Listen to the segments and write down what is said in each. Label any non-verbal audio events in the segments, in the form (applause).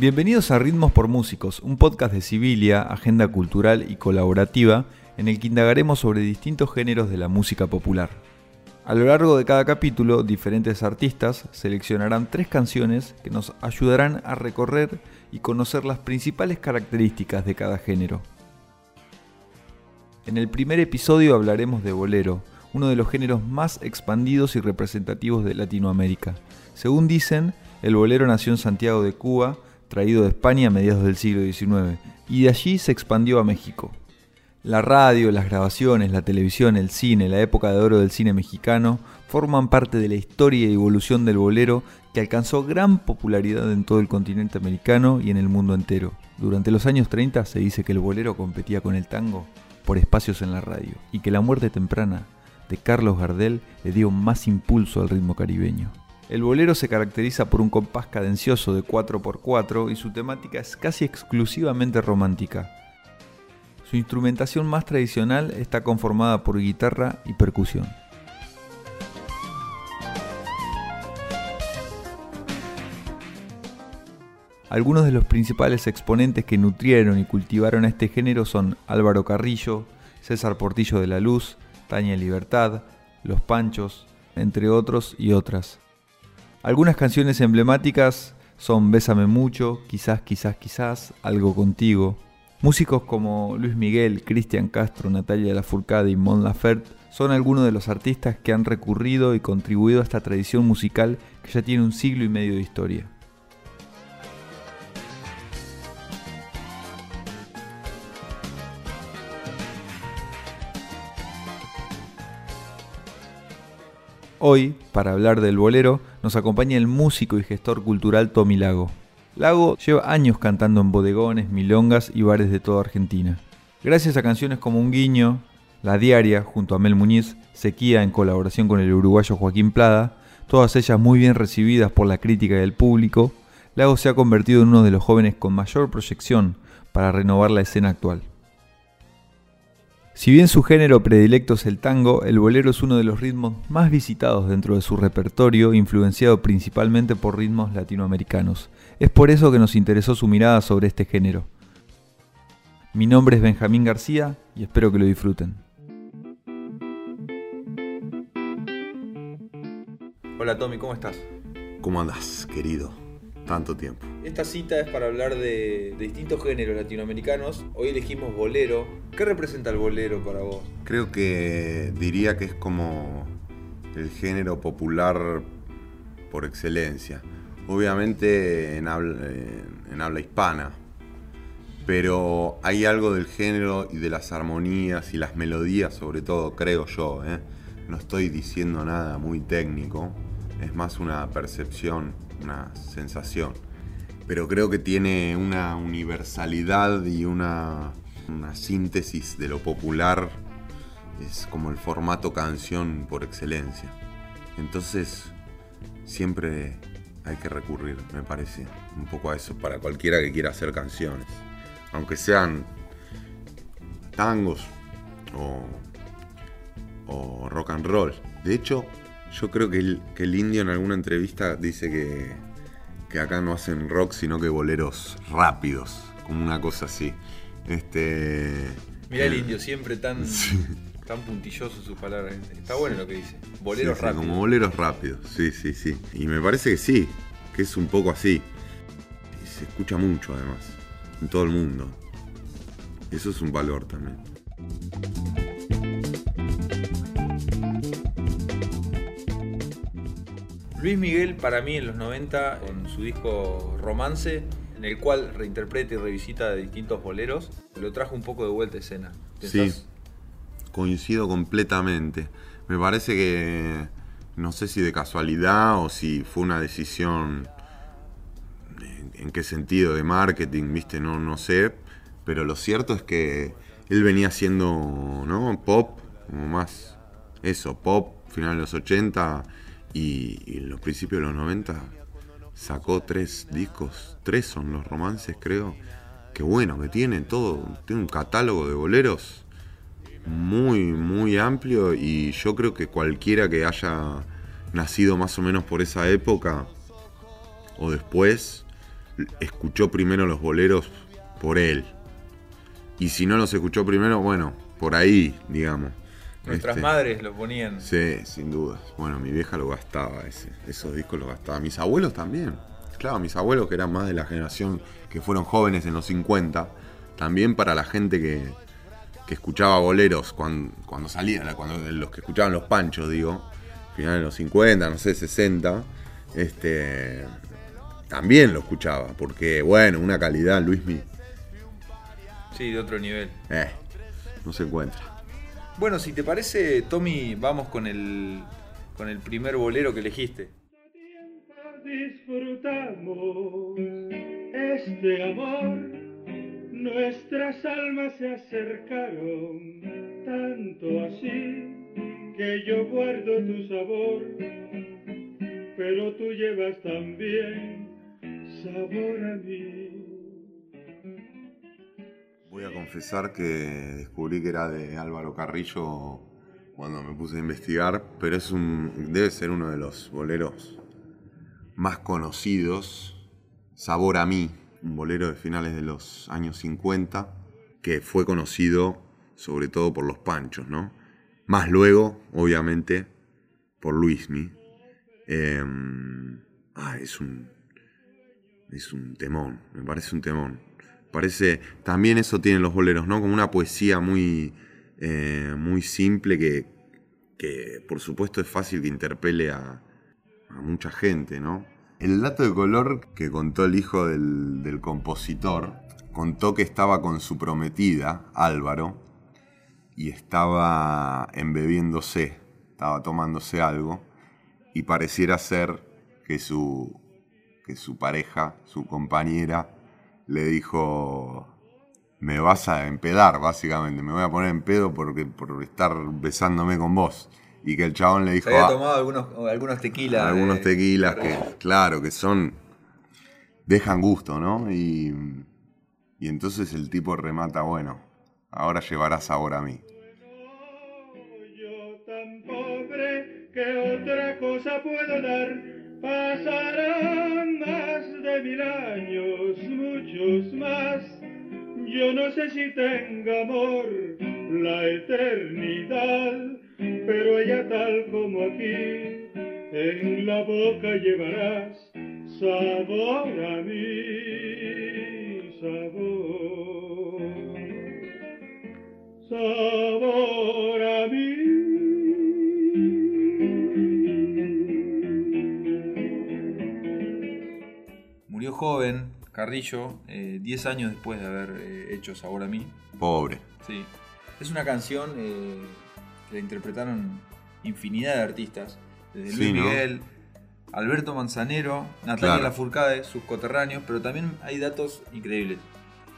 Bienvenidos a Ritmos por Músicos, un podcast de Sibilia, agenda cultural y colaborativa, en el que indagaremos sobre distintos géneros de la música popular. A lo largo de cada capítulo, diferentes artistas seleccionarán tres canciones que nos ayudarán a recorrer y conocer las principales características de cada género. En el primer episodio hablaremos de bolero, uno de los géneros más expandidos y representativos de Latinoamérica. Según dicen, el bolero nació en Santiago de Cuba, traído de España a mediados del siglo XIX, y de allí se expandió a México. La radio, las grabaciones, la televisión, el cine, la época de oro del cine mexicano forman parte de la historia y evolución del bolero que alcanzó gran popularidad en todo el continente americano y en el mundo entero. Durante los años 30 se dice que el bolero competía con el tango por espacios en la radio y que la muerte temprana de Carlos Gardel le dio más impulso al ritmo caribeño. El bolero se caracteriza por un compás cadencioso de 4x4 y su temática es casi exclusivamente romántica. Su instrumentación más tradicional está conformada por guitarra y percusión. Algunos de los principales exponentes que nutrieron y cultivaron a este género son Álvaro Carrillo, César Portillo de la Luz, Taña Libertad, Los Panchos, entre otros y otras. Algunas canciones emblemáticas son Bésame mucho, Quizás, quizás, quizás, Algo contigo. Músicos como Luis Miguel, Cristian Castro, Natalia Lafourcade y Mon Laferte son algunos de los artistas que han recurrido y contribuido a esta tradición musical que ya tiene un siglo y medio de historia. Hoy, para hablar del bolero, nos acompaña el músico y gestor cultural Tommy Lago. Lago lleva años cantando en bodegones, milongas y bares de toda Argentina. Gracias a canciones como Un Guiño, La Diaria, junto a Mel Muñiz, Sequía en colaboración con el uruguayo Joaquín Plada, todas ellas muy bien recibidas por la crítica y el público, Lago se ha convertido en uno de los jóvenes con mayor proyección para renovar la escena actual. Si bien su género predilecto es el tango, el bolero es uno de los ritmos más visitados dentro de su repertorio, influenciado principalmente por ritmos latinoamericanos. Es por eso que nos interesó su mirada sobre este género. Mi nombre es Benjamín García y espero que lo disfruten. Hola Tommy, ¿cómo estás? ¿Cómo andas, querido? Tanto tiempo. Esta cita es para hablar de, distintos géneros latinoamericanos. Hoy elegimos bolero. ¿Qué representa el bolero para vos? Creo que diría que es como el género popular por excelencia. Obviamente en habla, en habla hispana, pero hay algo del género y de las armonías y las melodías, sobre todo, creo yo. ¿eh? No estoy diciendo nada muy técnico, es más una percepción una sensación. Pero creo que tiene una universalidad y una, una síntesis de lo popular. Es como el formato canción por excelencia. Entonces, siempre hay que recurrir, me parece, un poco a eso, para cualquiera que quiera hacer canciones. Aunque sean tangos o, o rock and roll. De hecho, yo creo que el, indio en alguna entrevista dice que, que, acá no hacen rock, sino que boleros rápidos, como una cosa así. Este. Mira el indio, siempre tan, (laughs) tan puntilloso sus palabras. Está bueno lo que dice. Boleros rápidos. Como boleros rápidos, sí, sí, sí. Y me parece que sí, que es un poco así. Y se escucha mucho además, en todo el mundo. Eso es un valor también. Luis Miguel para mí en los 90, en su disco Romance, en el cual reinterpreta y revisita distintos boleros, lo trajo un poco de vuelta a escena. Sí, coincido completamente. Me parece que, no sé si de casualidad o si fue una decisión, en, qué sentido, de marketing, viste, no, no sé, pero lo cierto es que él venía haciendo, ¿no? Pop, como más, eso, pop, final de los 80 y, en los principios de los 90 sacó tres discos, tres son los romances creo, que bueno, que tiene todo, tiene un catálogo de boleros muy, muy amplio y yo creo que cualquiera que haya nacido más o menos por esa época o después, escuchó primero los boleros por él. Y si no los escuchó primero, bueno, por ahí, digamos. Nuestras Este, madres lo ponían. Sí, sin dudas. Bueno, mi vieja lo gastaba, ese, esos discos los gastaba. Mis abuelos también. Claro, mis abuelos que eran más de la generación que fueron jóvenes en los 50. También para la gente que, que escuchaba boleros cuando, cuando salían, cuando, los que escuchaban los panchos, digo, finales de los 50, no sé, 60. Este, también lo escuchaba, porque bueno, una calidad, Luismi, Sí, de otro nivel. eh, no se encuentra. Bueno, si te parece, Tommy, vamos con el, con el primer bolero que elegiste. disfrutamos este amor. Nuestras almas se acercaron tanto así que yo guardo tu sabor, pero tú llevas también sabor a mí. Voy a confesar que descubrí que era de Álvaro Carrillo cuando me puse a investigar, pero es un, debe ser uno de los boleros más conocidos. Sabor a mí, un bolero de finales de los años 50, que fue conocido sobre todo por los panchos, ¿no? Más luego, obviamente, por Luismi. Eh, ah, es un, es un temón, me parece un temón. Parece, también eso tienen los boleros, ¿no? Como una poesía muy, eh, muy simple que, que, por supuesto, es fácil que interpele a, mucha gente, ¿no? El dato de color que contó el hijo del, del compositor, contó que estaba con su prometida, Álvaro, y estaba embebiéndose, estaba tomándose algo, y pareciera ser que su, que su pareja, su compañera, le dijo, me vas a empedar, básicamente, me voy a poner en pedo porque, por estar besándome con vos. Y que el chabón le dijo, Se había "Ah, tomado algunos, algunos tequilas. algunos tequilas que, claro, que son, dejan gusto, ¿no? Y, y entonces el tipo remata, bueno, ahora llevará sabor a mí. Yo tan pobre que otra cosa puedo dar. Pasarán más mil años, muchos más. Yo no sé si tenga amor la eternidad, pero ella tal como aquí, en la boca llevarás sabor a mí, sabor sabor joven, Carrillo, eh, 10 años después de haber eh, hecho Sabor a mí. Pobre. Sí. Es una canción eh, que la interpretaron infinidad de artistas. Desde Sí, Luis ¿no? Miguel, Alberto Manzanero, Natalia Claro. Lafourcade, sus coterráneos, pero también hay datos increíbles.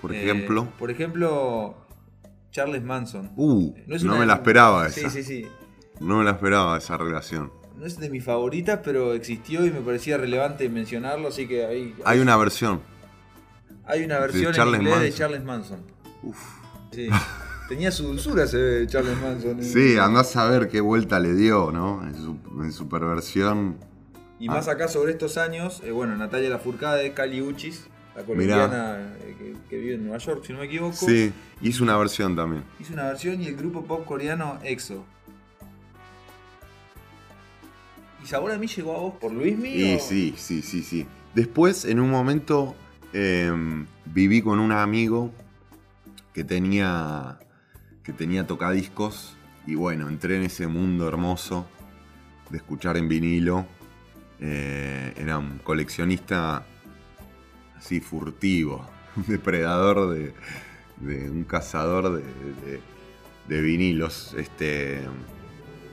Por Eh, ejemplo, por ejemplo, Charles Manson. uh, No no me la esperaba Sí, esa. sí, sí. No me la esperaba esa relación. No es de mis favoritas, pero existió y me parecía relevante mencionarlo, así que hay, Hay una versión. hay una versión en inglés de. Charles Manson. Uf. Sí. Tenía su dulzura ese Charles Manson. Sí, andás a ver qué vuelta le dio, ¿no? En su, en su perversión. Y más Ah. acá sobre estos años, eh, bueno, Natalia Lafourcade, Cali Uchis, la colombiana eh, que, que vive en Nueva York, si no me equivoco, Sí, hizo una versión también. hizo una versión y el grupo pop coreano EXO. Sabor a mí llegó a vos por Luis Y sí, sí, sí, sí. Después, en un momento, eh, viví con un amigo que tenía, que tenía tocadiscos y bueno, entré en ese mundo hermoso de escuchar en vinilo. Eh, era un coleccionista así furtivo, un (laughs) depredador de, un cazador de- de vinilos. Este,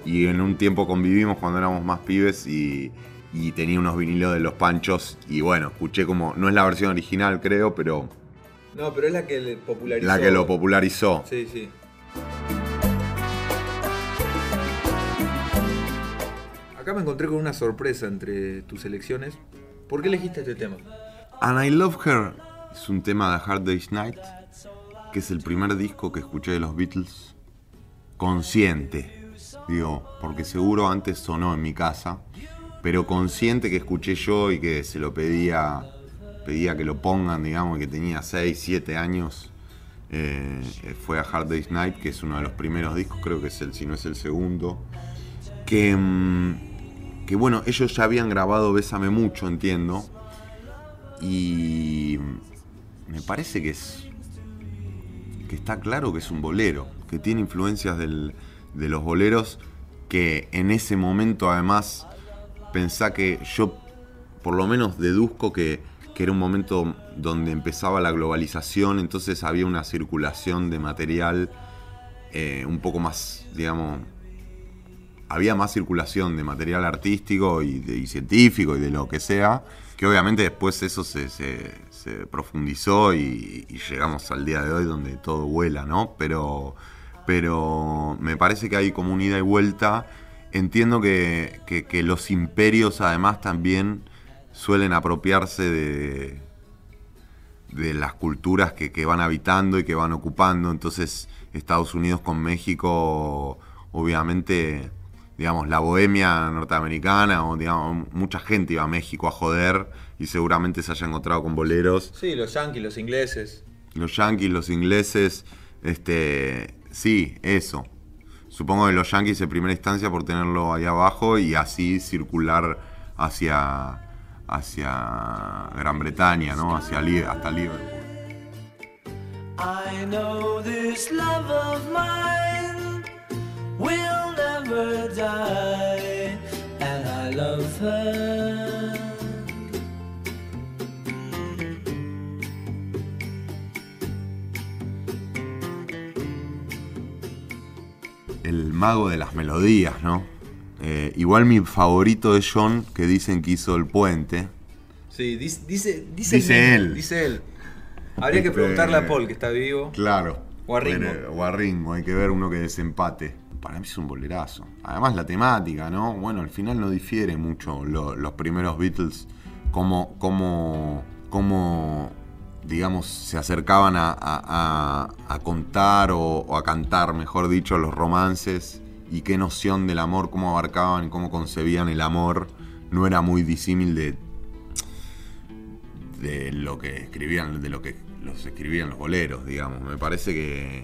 y en un tiempo convivimos cuando éramos más pibes y, y tenía unos vinilos de los panchos. Y bueno, escuché como, no es la versión original creo, pero No, pero es la que le popularizó. la que lo popularizó. Sí, sí. Acá me encontré con una sorpresa entre tus elecciones. ¿Por qué elegiste este tema? And I Love Her es un tema de Hard Day's Night, que es el primer disco que escuché de los Beatles consciente. Digo, porque seguro antes sonó en mi casa, pero consciente que escuché yo y que se lo pedía pedía que lo pongan, digamos, que tenía 6, 7 años. Eh, fue a Hard Day's Night, que es uno de los primeros discos, creo que es el, si no es el segundo. Que, mm, que bueno, ellos ya habían grabado Bésame Mucho, entiendo. Y me parece que es. que está claro que es un bolero, que tiene influencias del, de los boleros, que en ese momento además pensá que yo por lo menos deduzco que, que era un momento donde empezaba la globalización, entonces había una circulación de material eh, un poco más, digamos, había más circulación de material artístico y, de- científico y de lo que sea, que obviamente después eso se, se- se profundizó y, y llegamos al día de hoy donde todo vuela, ¿no? Pero, pero me parece que hay como una ida y vuelta. Entiendo que, que- que los imperios además también suelen apropiarse de, de las culturas que, que van habitando y que van ocupando. Entonces, Estados Unidos con México, obviamente, digamos, la bohemia norteamericana, o digamos, mucha gente iba a México a joder y seguramente se haya encontrado con boleros. Sí, los yanquis, los ingleses. Los yanquis, los ingleses, este, sí, eso. Supongo que los yanquis en primera instancia por tenerlo ahí abajo y así circular hacia, hacia Gran Bretaña, ¿no? Hacia hasta Liverpool. I know this love of mine will never die, and I love her. El mago de las melodías, ¿no? Eh, igual mi favorito es John, que dicen que hizo el puente. Sí, dice, dice, Dice él. Dice él. Habría que Este- preguntarle a Paul, que está vivo. Claro. O a Ringo. O a Ringo, hay que ver uno que desempate. Para mí es un bolerazo. Además la temática, ¿no? Bueno, al final no difiere mucho lo- los primeros Beatles, cómo, cómo, cómo, digamos, se acercaban a, a- contar o, a cantar, mejor dicho, los romances y qué noción del amor, cómo abarcaban cómo concebían el amor. No era muy disímil de, de lo que escribían, de lo que los escribían los boleros, digamos. Me parece que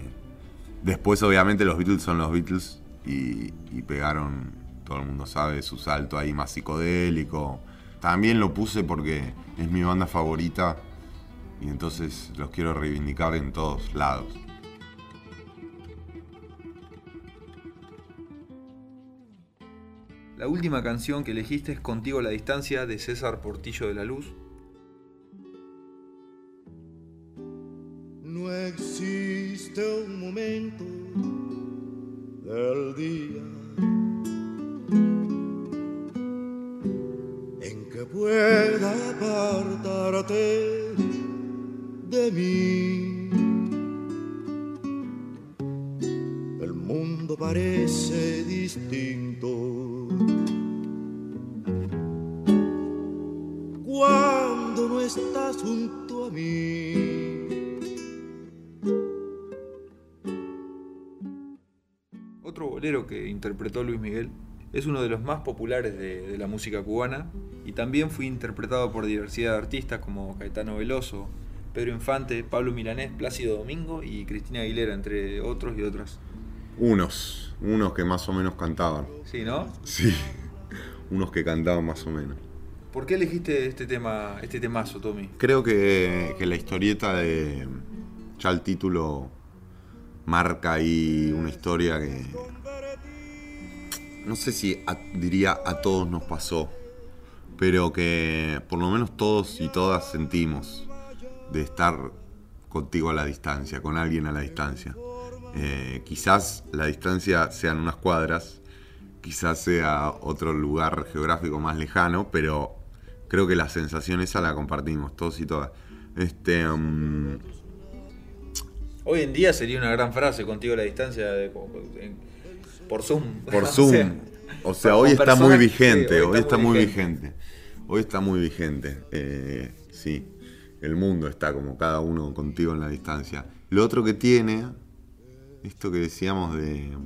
después obviamente los Beatles son los Beatles y, y pegaron, todo el mundo sabe, su salto ahí más psicodélico. También lo puse porque es mi banda favorita y entonces los quiero reivindicar en todos lados. La última canción que elegiste es Contigo a la distancia de César Portillo de la Luz. No existe un momento del día interpretó Luis Miguel es uno de los más populares de, de la música cubana y también fue interpretado por diversidad de artistas como Caetano Veloso, Pedro Infante, Pablo Milanés, Plácido Domingo y Cristina Aguilera, entre otros y otras. Unos, unos que más o menos cantaban. Sí, ¿no? Sí, unos que cantaban más o menos. ¿Por qué elegiste este tema, este temazo, Tommy? Creo que, que la historieta de. Ya el título marca ahí una historia que. No sé si diría a todos nos pasó, pero que por lo menos todos y todas sentimos de estar contigo a la distancia, con alguien a la distancia. Eh, quizás la distancia sean unas cuadras, quizás sea otro lugar geográfico más lejano, pero creo que la sensación esa la compartimos todos y todas. Este, mm, Hoy en día sería una gran frase, contigo a la distancia, de- por Zoom. por (laughs) O Zoom. sea, O sea, hoy está muy sí, vigente, hoy está muy vigente. vigente. Hoy está muy vigente. Eh, sí, el mundo está como cada uno contigo en la distancia. Lo otro que tiene, esto que decíamos de,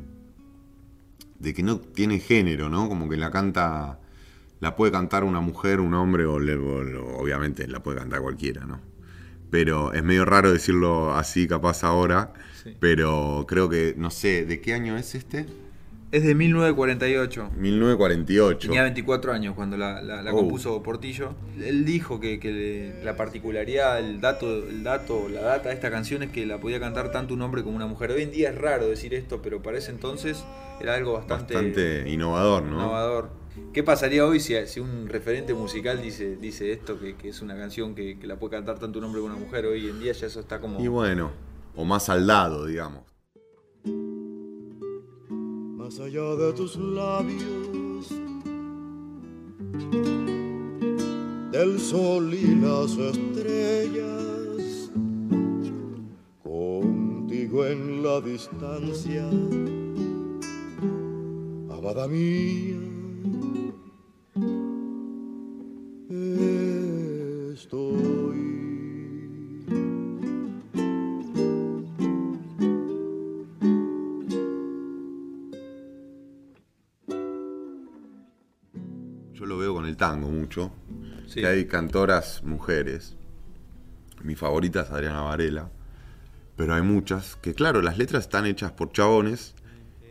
de que no tiene género, ¿no? Como que la canta la puede cantar una mujer, un hombre, o, le- o obviamente la puede cantar cualquiera, ¿no? Pero es medio raro decirlo así, capaz ahora. Sí. Pero creo que, no sé, ¿de qué año es este? Es de 1948. 1948. Tenía 24 años cuando la, la- la Oh. compuso Portillo. Él dijo que, que la particularidad, el dato, el dato, la data de esta canción es que la podía cantar tanto un hombre como una mujer. Hoy en día es raro decir esto, pero para ese entonces era algo bastante, Bastante innovador, ¿no? innovador. ¿Qué pasaría hoy si, si un referente musical dice, dice esto, que, que es una canción que, que la puede cantar tanto un hombre como una mujer? Hoy en día ya eso está como... Y bueno, o más al lado, digamos. Más allá de tus labios, del sol y las estrellas, contigo en la distancia, amada mía. Sí. Que hay cantoras mujeres. Mi favorita es Adriana Varela. Pero hay muchas que, claro, las letras están hechas por chabones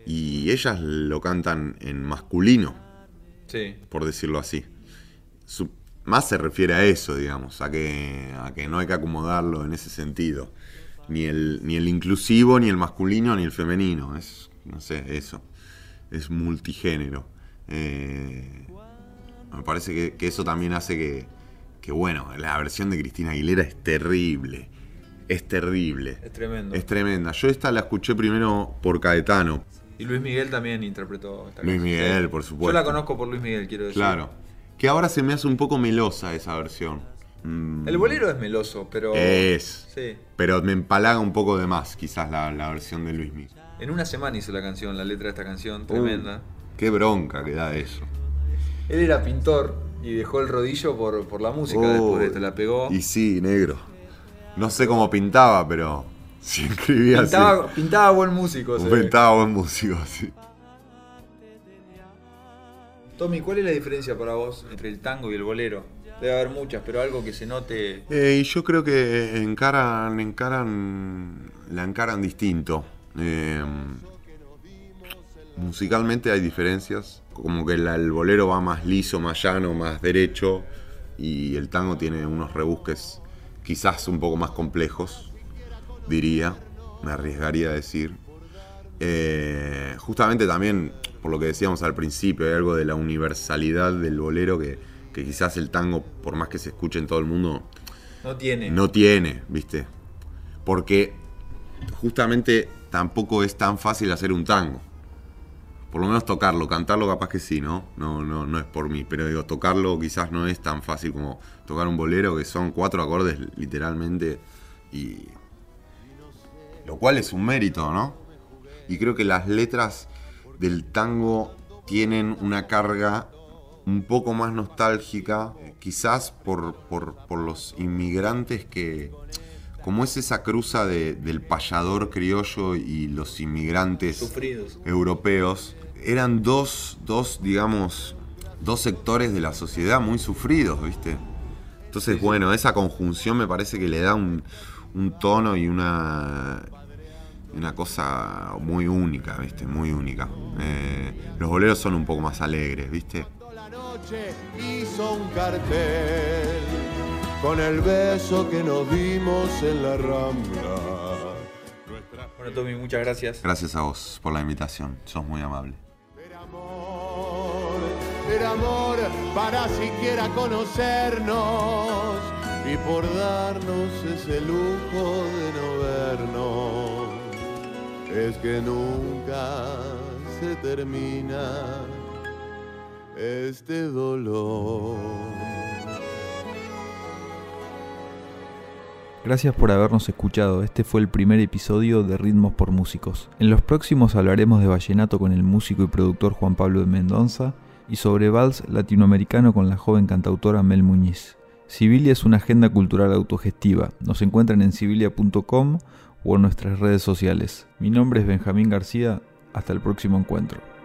y ellas lo cantan en masculino, Sí. por decirlo así. Su- más se refiere a eso, digamos, a que, a que no hay que acomodarlo en ese sentido. Ni el, ni el inclusivo, ni el masculino, ni el femenino. Es, no sé, eso. Es multigénero. Eh, me parece que, que eso también hace que, que, bueno, la versión de Cristina Aguilera es terrible. Es terrible. Es tremendo. Es tremenda. Yo esta la escuché primero por Caetano. Y Luis Miguel también interpretó esta Luis canción. Miguel, por Yo supuesto. la conozco por Luis Miguel, quiero decir. Claro. Que ahora se me hace un poco melosa esa versión. Mm, El bolero es meloso, pero. Es. Sí. Pero me empalaga un poco de más, quizás, la, la versión de Luis Miguel. En una semana hizo la canción, la letra de esta canción, tremenda. Qué bronca que da eso. Él era pintor y dejó el rodillo por, por la música Oh, después de esto, la pegó. Y sí, negro. No sé cómo pintaba, pero (laughs) si escribía Pintaba, así. pintaba buen músico. ve. Pintaba buen músico, sí. Tommy, ¿cuál es la diferencia para vos entre el tango y el bolero? Debe haber muchas, pero algo que se note. Eh, y yo creo que encaran, encaran, la encaran distinto. Eh, musicalmente hay diferencias, como que la- el bolero va más liso, más llano, más derecho, y el tango tiene unos rebusques quizás un poco más complejos, diría, me arriesgaría a decir. Eh, justamente también, por lo que decíamos al principio, hay algo de la universalidad del bolero que, que quizás el tango, por más que se escuche en todo el mundo, No tiene. no tiene, ¿viste? Porque justamente tampoco es tan fácil hacer un tango. Por lo menos tocarlo, cantarlo capaz que sí, ¿no? No, no, no es por mí, pero digo, tocarlo quizás no es tan fácil como tocar un bolero, que son cuatro acordes literalmente, y... Lo cual es un mérito, ¿no? Y creo que las letras del tango tienen una carga un poco más nostálgica, quizás por, por- por los inmigrantes que, como es esa cruza de- del payador criollo y los inmigrantes Sufridos. europeos, eran dos, dos, digamos, dos sectores de la sociedad muy sufridos, ¿viste? Entonces, bueno, esa conjunción me parece que le da un, un tono y una, una cosa muy única, ¿viste? Muy única. Eh, los boleros son un poco más alegres, ¿viste? La noche hizo un cartel con el beso que nos dimos en la rambla. Bueno, Tommy, muchas gracias. Gracias a vos por la invitación, sos muy amable. Era amor, para siquiera conocernos y por darnos ese lujo de no vernos. Es que nunca se termina este dolor. Gracias por habernos escuchado. Este fue el primer episodio de Ritmos por Músicos. En los próximos hablaremos de vallenato con el músico y productor Juan Pablo de Mendoza y sobre vals latinoamericano con la joven cantautora Mel Muñiz. Civilia es una agenda cultural autogestiva. Nos encuentran en civilia.com o en nuestras redes sociales. Mi nombre es Benjamín García. Hasta el próximo encuentro.